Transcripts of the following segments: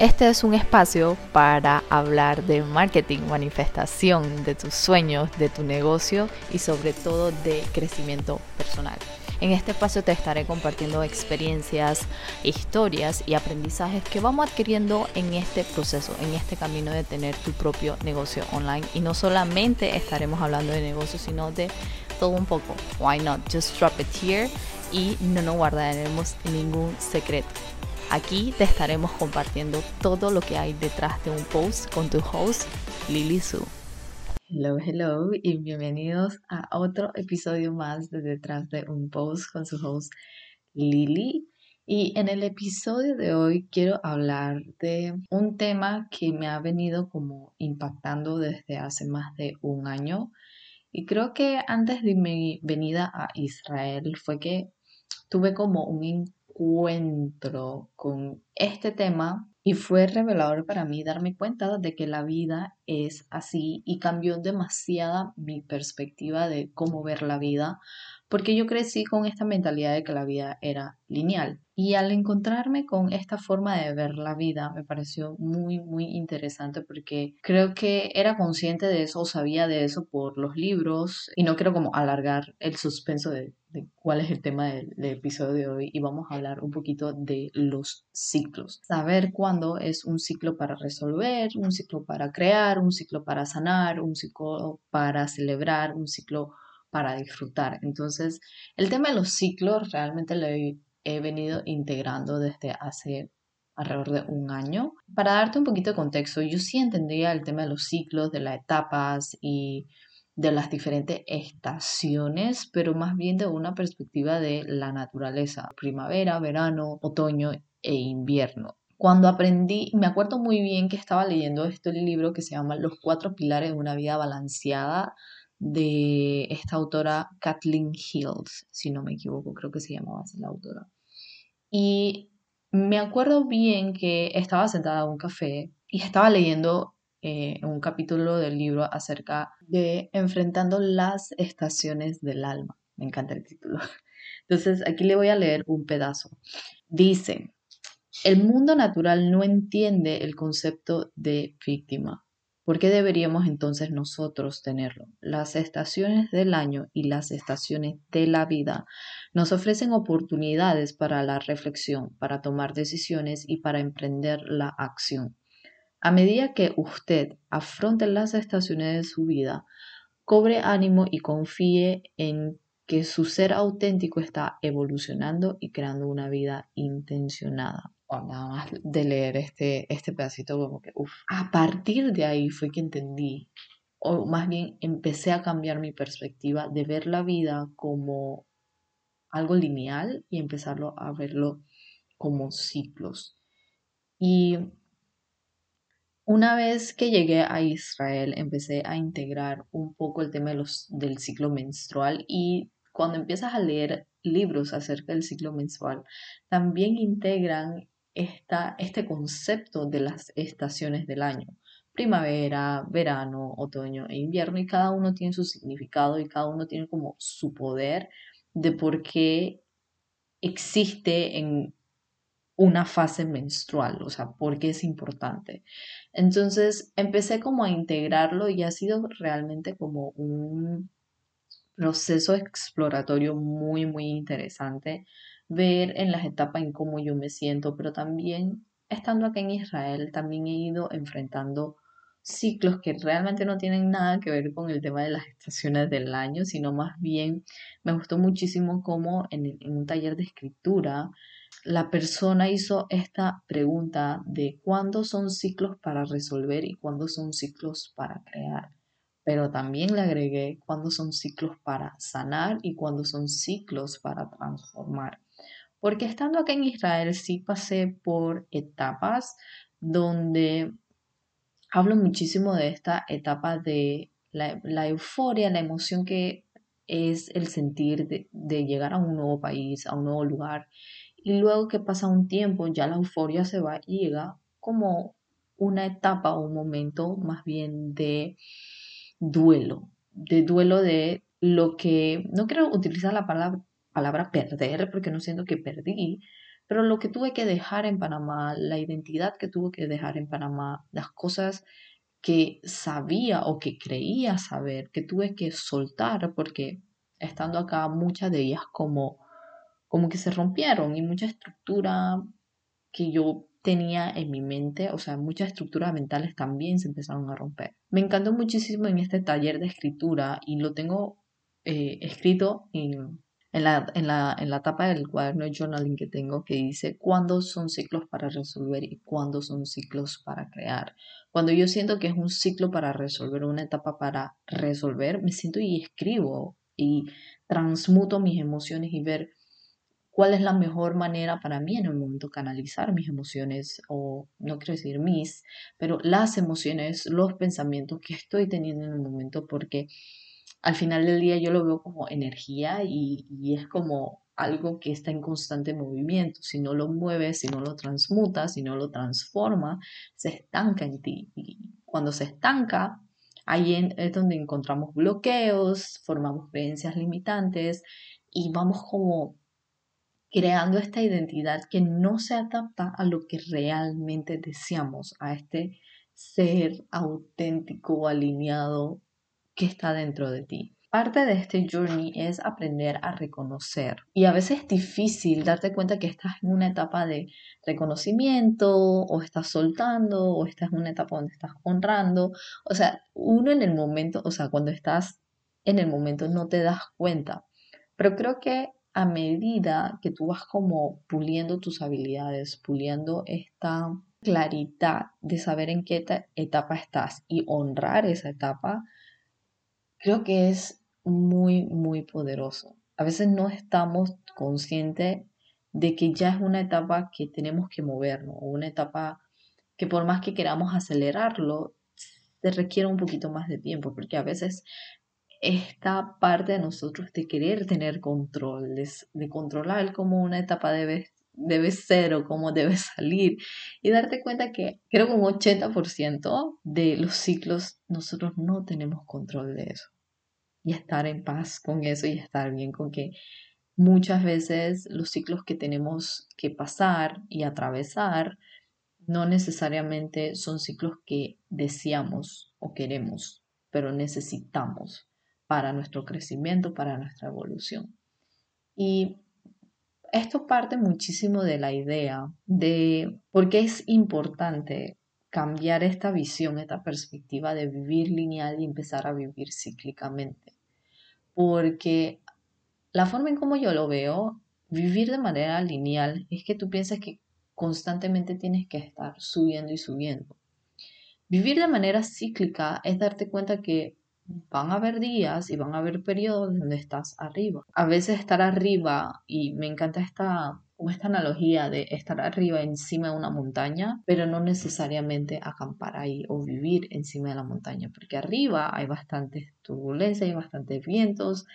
Este es un espacio para hablar de marketing, manifestación de tus sueños, de tu negocio y sobre todo de crecimiento personal. En este espacio te estaré compartiendo experiencias, historias y aprendizajes que vamos adquiriendo en este proceso, en este camino de tener tu propio negocio online. Y no solamente estaremos hablando de negocios, sino de todo un poco. Why not? Just drop it here y no nos guardaremos ningún secreto. Aquí te estaremos compartiendo todo lo que hay detrás de un post con tu host, Lily Su. Hello, hello y bienvenidos a otro episodio más de Detrás de un post con su host, Lily. Y en el episodio de hoy quiero hablar de un tema que me ha venido como impactando desde hace más de un año. Y creo que antes de mi venida a Israel fue que tuve como un encuentro con este tema y fue revelador para mí darme cuenta de que la vida es así y cambió demasiada mi perspectiva de cómo ver la vida porque yo crecí con esta mentalidad de que la vida era lineal. Y al encontrarme con esta forma de ver la vida, me pareció muy, muy interesante porque creo que era consciente de eso o sabía de eso por los libros y no quiero como alargar el suspenso de, cuál es el tema del, episodio de hoy y vamos a hablar un poquito de los ciclos. Saber cuándo es un ciclo para resolver, un ciclo para crear, un ciclo para sanar, un ciclo para celebrar, un ciclo para disfrutar. Entonces, el tema de los ciclos realmente lo he, venido integrando desde hace alrededor de un año. Para darte un poquito de contexto, yo sí entendía el tema de los ciclos, de las etapas y de las diferentes estaciones, pero más bien de una perspectiva de la naturaleza, primavera, verano, otoño e invierno. Cuando aprendí, me acuerdo muy bien que estaba leyendo este libro que se llama Los cuatro pilares de una vida balanceada de esta autora Kathleen Hills, si no me equivoco, creo que se llamaba así la autora. Y me acuerdo bien que estaba sentada en un café y estaba leyendo eh, un capítulo del libro acerca de enfrentando las estaciones del alma. Me encanta el título. Entonces, aquí le voy a leer un pedazo. Dice, el mundo natural no entiende el concepto de víctima. ¿Por qué deberíamos entonces nosotros tenerlo? Las estaciones del año y las estaciones de la vida nos ofrecen oportunidades para la reflexión, para tomar decisiones y para emprender la acción. A medida que usted afronte las estaciones de su vida, cobre ánimo y confíe en que su ser auténtico está evolucionando y creando una vida intencionada nada más de leer este, este pedacito, como que, uff, a partir de ahí fue que entendí, o más bien empecé a cambiar mi perspectiva de ver la vida como algo lineal y empezarlo a verlo como ciclos. Y una vez que llegué a Israel, empecé a integrar un poco el tema de los, del ciclo menstrual y cuando empiezas a leer libros acerca del ciclo menstrual, también integran este concepto de las estaciones del año. Primavera, verano, otoño e invierno y cada uno tiene su significado y cada uno tiene como su poder de por qué existe en una fase menstrual, o sea, por qué es importante. Entonces empecé como a integrarlo y ha sido realmente como un proceso exploratorio muy, muy interesante ver en las etapas en cómo yo me siento, pero también estando aquí en Israel, también he ido enfrentando ciclos que realmente no tienen nada que ver con el tema de las estaciones del año, sino más bien me gustó muchísimo cómo en un taller de escritura la persona hizo esta pregunta de cuándo son ciclos para resolver y cuándo son ciclos para crear. Pero también le agregué cuándo son ciclos para sanar y cuándo son ciclos para transformar. Porque estando acá en Israel sí pasé por etapas donde hablo muchísimo de esta etapa de la, euforia, la emoción que es el sentir de, de, llegar a un nuevo país, a un nuevo lugar. Y luego que pasa un tiempo, ya la euforia se va y llega como una etapa o un momento más bien de duelo, de duelo de lo que, no quiero utilizar la palabra, palabra perder, porque no siento que perdí, Pero lo que tuve que dejar en Panamá, la identidad que tuve que dejar en Panamá, las cosas que sabía o que creía saber, que tuve que soltar porque estando acá muchas de ellas como, como que se rompieron y mucha estructura que yo tenía en mi mente, o sea, muchas estructuras mentales también se empezaron a romper. Me encantó muchísimo en este taller de escritura y lo tengo eh, escrito en, la, en, la, en la tapa del cuaderno de journaling que tengo que dice cuándo son ciclos para resolver y cuándo son ciclos para crear. Cuando yo siento que es un ciclo para resolver, una etapa para resolver, me siento y escribo y transmuto mis emociones y ver cuál es la mejor manera para mí en el momento canalizar mis emociones, o no quiero decir mis, pero las emociones, los pensamientos que estoy teniendo en el momento, porque al final del día yo lo veo como energía y, es como algo que está en constante movimiento. Si no lo mueves, si no lo transmutas, si no lo transforma, se estanca en ti. Y cuando se estanca, ahí es donde encontramos bloqueos, formamos creencias limitantes y vamos como creando esta identidad que no se adapta a lo que realmente deseamos, a este ser auténtico alineado que está dentro de ti. Parte de este journey es aprender a reconocer. Y a veces es difícil darte cuenta que estás en una etapa de reconocimiento o estás soltando o estás en una etapa donde estás honrando. O sea, uno en el momento, o sea, cuando estás en el momento no te das cuenta. Pero creo que a medida que tú vas como puliendo tus habilidades, puliendo esta claridad de saber en qué etapa estás y honrar esa etapa, creo que es muy, muy poderoso. A veces no estamos conscientes de que ya es una etapa que tenemos que movernos, o una etapa que por más que queramos acelerarlo, se requiere un poquito más de tiempo, porque a veces esta parte de nosotros de querer tener control, de, controlar cómo una etapa debe, debe ser o cómo debe salir y darte cuenta que creo que un 80% de los ciclos nosotros no tenemos control de eso. Y estar en paz con eso y estar bien con que muchas veces los ciclos que tenemos que pasar y atravesar no necesariamente son ciclos que deseamos o queremos, pero necesitamos para nuestro crecimiento, para nuestra evolución. Y esto parte muchísimo de la idea de por qué es importante cambiar esta visión, esta perspectiva de vivir lineal y empezar a vivir cíclicamente. Porque la forma en como yo lo veo, vivir de manera lineal es que tú piensas que constantemente tienes que estar subiendo y subiendo. Vivir de manera cíclica es darte cuenta que van a haber días y van a haber periodos donde estás arriba. A veces estar arriba, y me encanta esta, esta analogía de estar arriba encima de una montaña, pero no necesariamente acampar ahí o vivir encima de la montaña, porque arriba hay bastantes turbulencias, hay bastantes vientos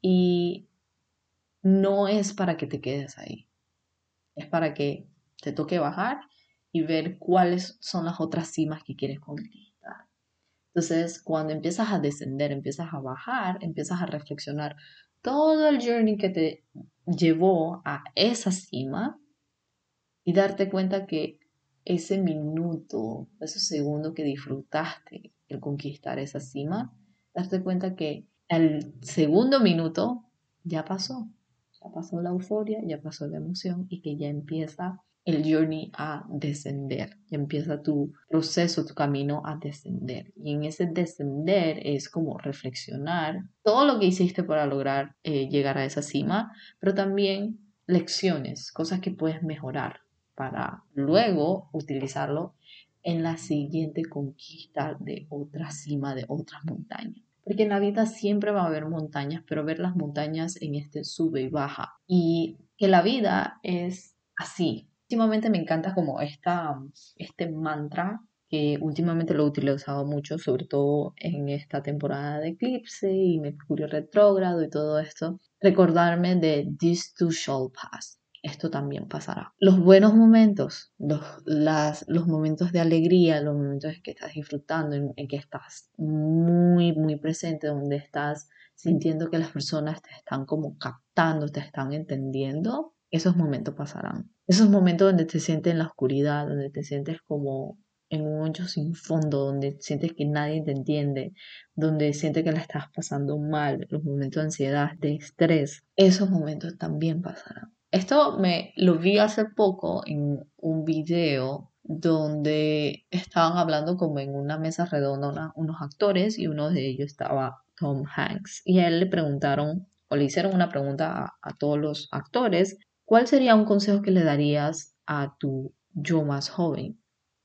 y no es para que te quedes ahí, es para que te toque bajar y ver cuáles son las otras cimas que quieres cumplir. Entonces, cuando empiezas a descender, empiezas a bajar, empiezas a reflexionar todo el journey que te llevó a esa cima y darte cuenta que ese minuto, ese segundo que disfrutaste el conquistar esa cima, darte cuenta que el segundo minuto ya pasó, ya pasó la euforia, ya pasó la emoción y que ya empieza el journey a descender. Empieza tu proceso, tu camino a descender. Y en ese descender es como reflexionar todo lo que hiciste para lograr eh, llegar a esa cima, pero también lecciones, cosas que puedes mejorar para luego utilizarlo en la siguiente conquista de otra cima, de otras montañas. Porque en la vida siempre va a haber montañas, pero ver las montañas en este sube y baja. Y que la vida es así, últimamente me encanta como esta, este mantra que últimamente lo he utilizado mucho, sobre todo en esta temporada de eclipse y Mercurio retrógrado y todo esto, recordarme de This too shall pass. Esto también pasará. Los buenos momentos, los, las, los momentos de alegría, los momentos en que estás disfrutando, en, en que estás muy, muy presente, donde estás sintiendo que las personas te están como captando, te están entendiendo, esos momentos pasarán. Esos momentos donde te sientes en la oscuridad, donde te sientes como en un hoyo sin fondo, donde sientes que nadie te entiende, donde sientes que la estás pasando mal, los momentos de ansiedad, de estrés, esos momentos también pasarán. Esto me lo vi hace poco en un video donde estaban hablando como en una mesa redonda unos actores y uno de ellos estaba Tom Hanks y a él le preguntaron o le hicieron una pregunta a, todos los actores, ¿cuál sería un consejo que le darías a tu yo más joven?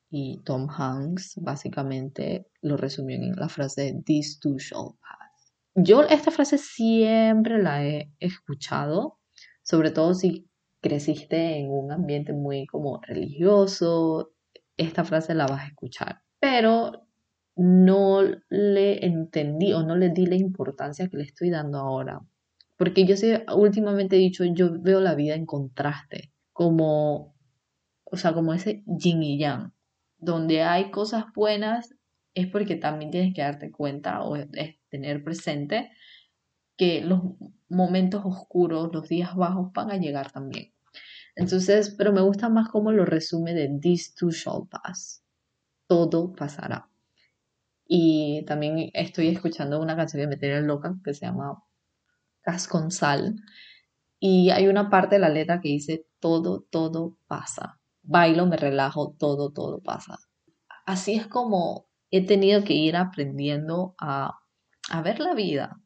Y Tom Hanks básicamente lo resumió en la frase This too shall pass. Yo esta frase siempre la he escuchado, sobre todo si creciste en un ambiente muy como religioso, esta frase la vas a escuchar. Pero no le entendí o no le di la importancia que le estoy dando ahora. Porque yo sé, últimamente he dicho, yo veo la vida en contraste, como, o sea, como ese yin y yang, donde hay cosas buenas es porque también tienes que darte cuenta o tener presente que los momentos oscuros, los días bajos van a llegar también. Entonces, pero me gusta más cómo lo resume de This too shall pass. Todo pasará. Y también estoy escuchando una canción de Meteria Loca que se llama con sal. Y hay una parte de la letra que dice, todo, todo pasa. Bailo, me relajo, todo, todo pasa. Así es como he tenido que ir aprendiendo a, a ver la vida,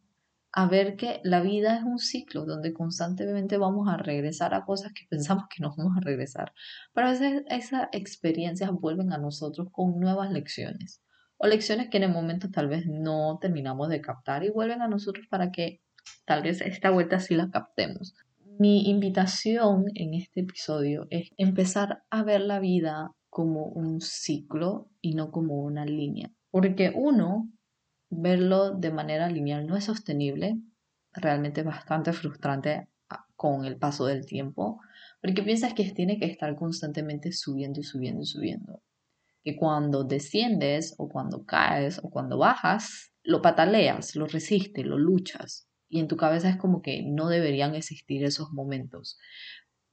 a ver que la vida es un ciclo donde constantemente vamos a regresar a cosas que pensamos que no vamos a regresar. Pero a veces esas experiencias vuelven a nosotros con nuevas lecciones o lecciones que en el momento tal vez no terminamos de captar y vuelven a nosotros para que tal vez esta vuelta sí la captemos. Mi invitación en este episodio es empezar a ver la vida como un ciclo y no como una línea. Porque uno, verlo de manera lineal no es sostenible, realmente bastante frustrante ah, con el paso del tiempo, porque piensas que tiene que estar constantemente subiendo y subiendo y subiendo. Que cuando desciendes o cuando caes o cuando bajas, lo pataleas, lo resistes, lo luchas y en tu cabeza es como que no deberían existir esos momentos.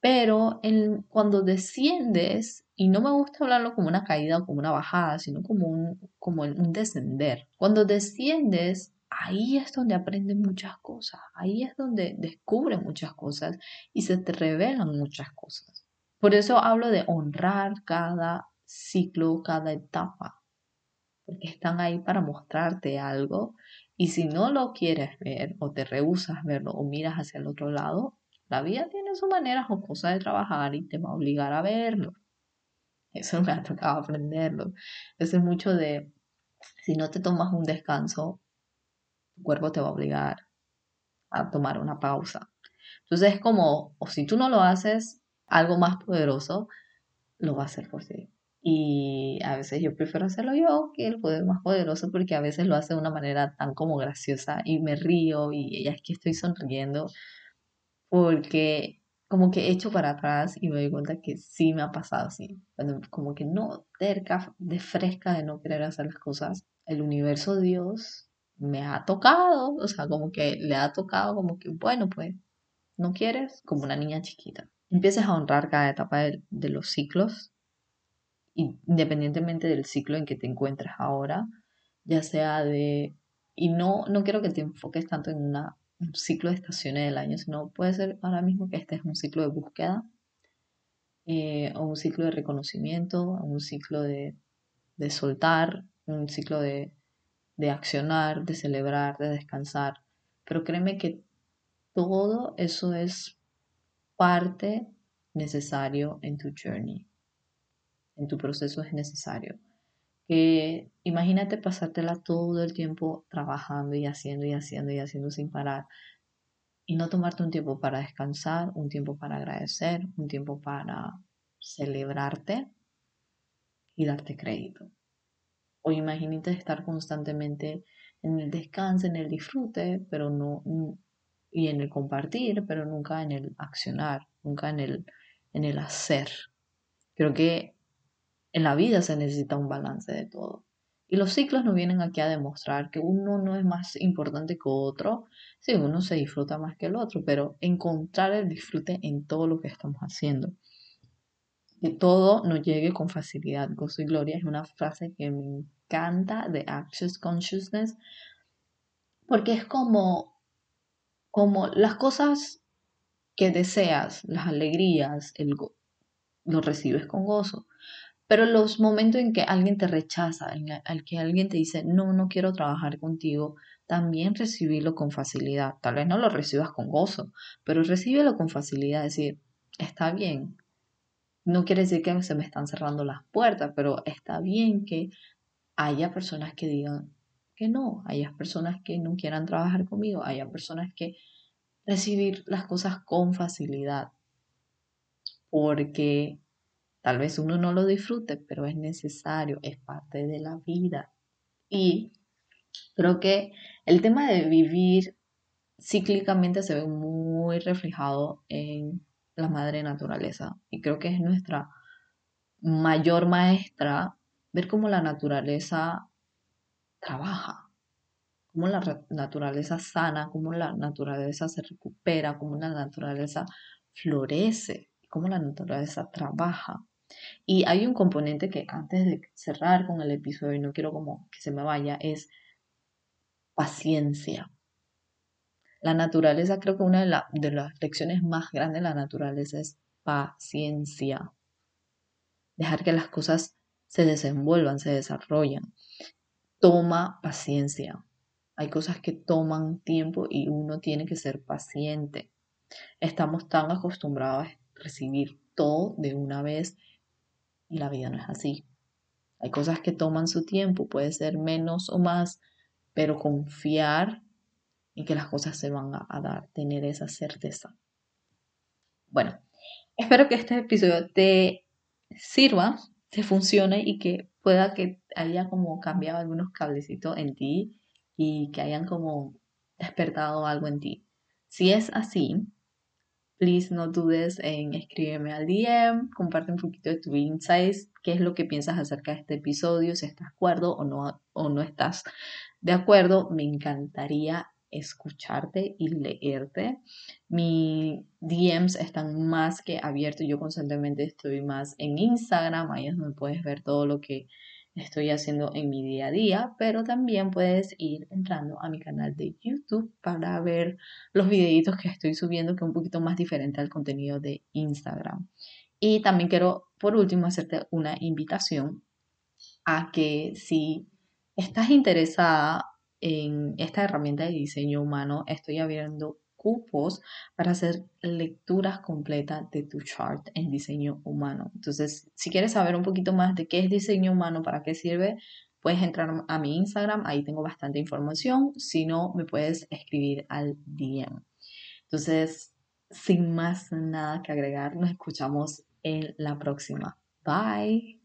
Pero cuando desciendes, y no me gusta hablarlo como una caída o como una bajada, sino como un, como un descender. Cuando desciendes, ahí es donde aprendes muchas cosas, ahí es donde descubres muchas cosas y se te revelan muchas cosas. Por eso hablo de honrar cada ciclo, cada etapa, porque están ahí para mostrarte algo y si no lo quieres ver o te rehusas verlo o miras hacia el otro lado, la vida tiene su manera jocosa de trabajar y te va a obligar a verlo. Eso me ha tocado aprenderlo. Eso es mucho de, si no te tomas un descanso, tu cuerpo te va a obligar a tomar una pausa. Entonces es como, o si tú no lo haces, algo más poderoso lo va a hacer por ti. Y a veces yo prefiero hacerlo yo que el poder más poderoso porque a veces lo hace de una manera tan como graciosa y me río y ya es que estoy sonriendo porque como que echo para atrás y me doy cuenta que sí me ha pasado así. como que no terca, de fresca de no querer hacer las cosas. El universo Dios me ha tocado, o sea, como que le ha tocado como que, bueno, pues, no quieres, como una niña chiquita. Empiezas a honrar cada etapa de los ciclos independientemente del ciclo en que te encuentres ahora, ya sea de, y no, no quiero que te enfoques tanto en una, un ciclo de estaciones del año, sino puede ser ahora mismo que este es un ciclo de búsqueda, eh, o un ciclo de reconocimiento, o un ciclo de, de soltar, un ciclo de, de accionar, de celebrar, de descansar. Pero créeme que todo eso es parte necesario en tu journey en tu proceso es necesario. Que imagínate pasártela todo el tiempo trabajando y haciendo y haciendo y haciendo sin parar y no tomarte un tiempo para descansar, un tiempo para agradecer, un tiempo para celebrarte y darte crédito. O imagínate estar constantemente en el descanso, en el disfrute, pero no y en el compartir, pero nunca en el accionar, nunca en el en el hacer. Creo que en la vida se necesita un balance de todo. Y los ciclos no vienen aquí a demostrar que uno no es más importante que otro, sí, uno se disfruta más que el otro, pero encontrar el disfrute en todo lo que estamos haciendo. Que todo nos llegue con facilidad. Gozo y gloria es una frase que me encanta de Access Consciousness, porque es como, como las cosas que deseas, las alegrías, el, lo recibes con gozo. Pero los momentos en que alguien te rechaza, en el que alguien te dice, no, no quiero trabajar contigo, también recibirlo con facilidad. Tal vez no lo recibas con gozo, pero recíbelo con facilidad. Decir, está bien. No quiere decir que se me están cerrando las puertas, pero está bien que haya personas que digan que no, haya personas que no quieran trabajar conmigo, haya personas que recibir las cosas con facilidad. Porque Tal vez uno no lo disfrute, pero es necesario, es parte de la vida. Y creo que el tema de vivir cíclicamente se ve muy reflejado en la madre naturaleza. Y creo que es nuestra mayor maestra ver cómo la naturaleza trabaja, cómo la naturaleza sana, cómo la naturaleza se recupera, cómo la naturaleza florece, cómo la naturaleza trabaja. Y hay un componente que antes de cerrar con el episodio, y no quiero como que se me vaya, es paciencia. La naturaleza, creo que una de, de las lecciones más grandes de la naturaleza es paciencia. Dejar que las cosas se desenvuelvan, se desarrollan. Toma paciencia. Hay cosas que toman tiempo y uno tiene que ser paciente. Estamos tan acostumbrados a recibir todo de una vez y la vida no es así. Hay cosas que toman su tiempo, puede ser menos o más, pero confiar en que las cosas se van a, dar, tener esa certeza. Bueno, espero que este episodio te sirva, te funcione y que pueda que haya como cambiado algunos cablecitos en ti y que hayan como despertado algo en ti. Si es así, please no dudes en escribirme al DM, comparte un poquito de tu insights, qué es lo que piensas acerca de este episodio, si estás de acuerdo o no, o no estás de acuerdo. Me encantaría escucharte y leerte. Mis DMs están más que abiertos. Yo constantemente estoy más en Instagram, ahí es donde puedes ver todo lo que estoy haciendo en mi día a día, pero también puedes ir entrando a mi canal de YouTube para ver los videitos que estoy subiendo, que es un poquito más diferente al contenido de Instagram. Y también quiero, por último, hacerte una invitación a que si estás interesada en esta herramienta de diseño humano, estoy abriendo cupos para hacer lecturas completas de tu chart en diseño humano. Entonces, si quieres saber un poquito más de qué es diseño humano, para qué sirve, puedes entrar a mi Instagram, ahí tengo bastante información. Si no, me puedes escribir al DM. Entonces, sin más nada que agregar, nos escuchamos en la próxima. Bye.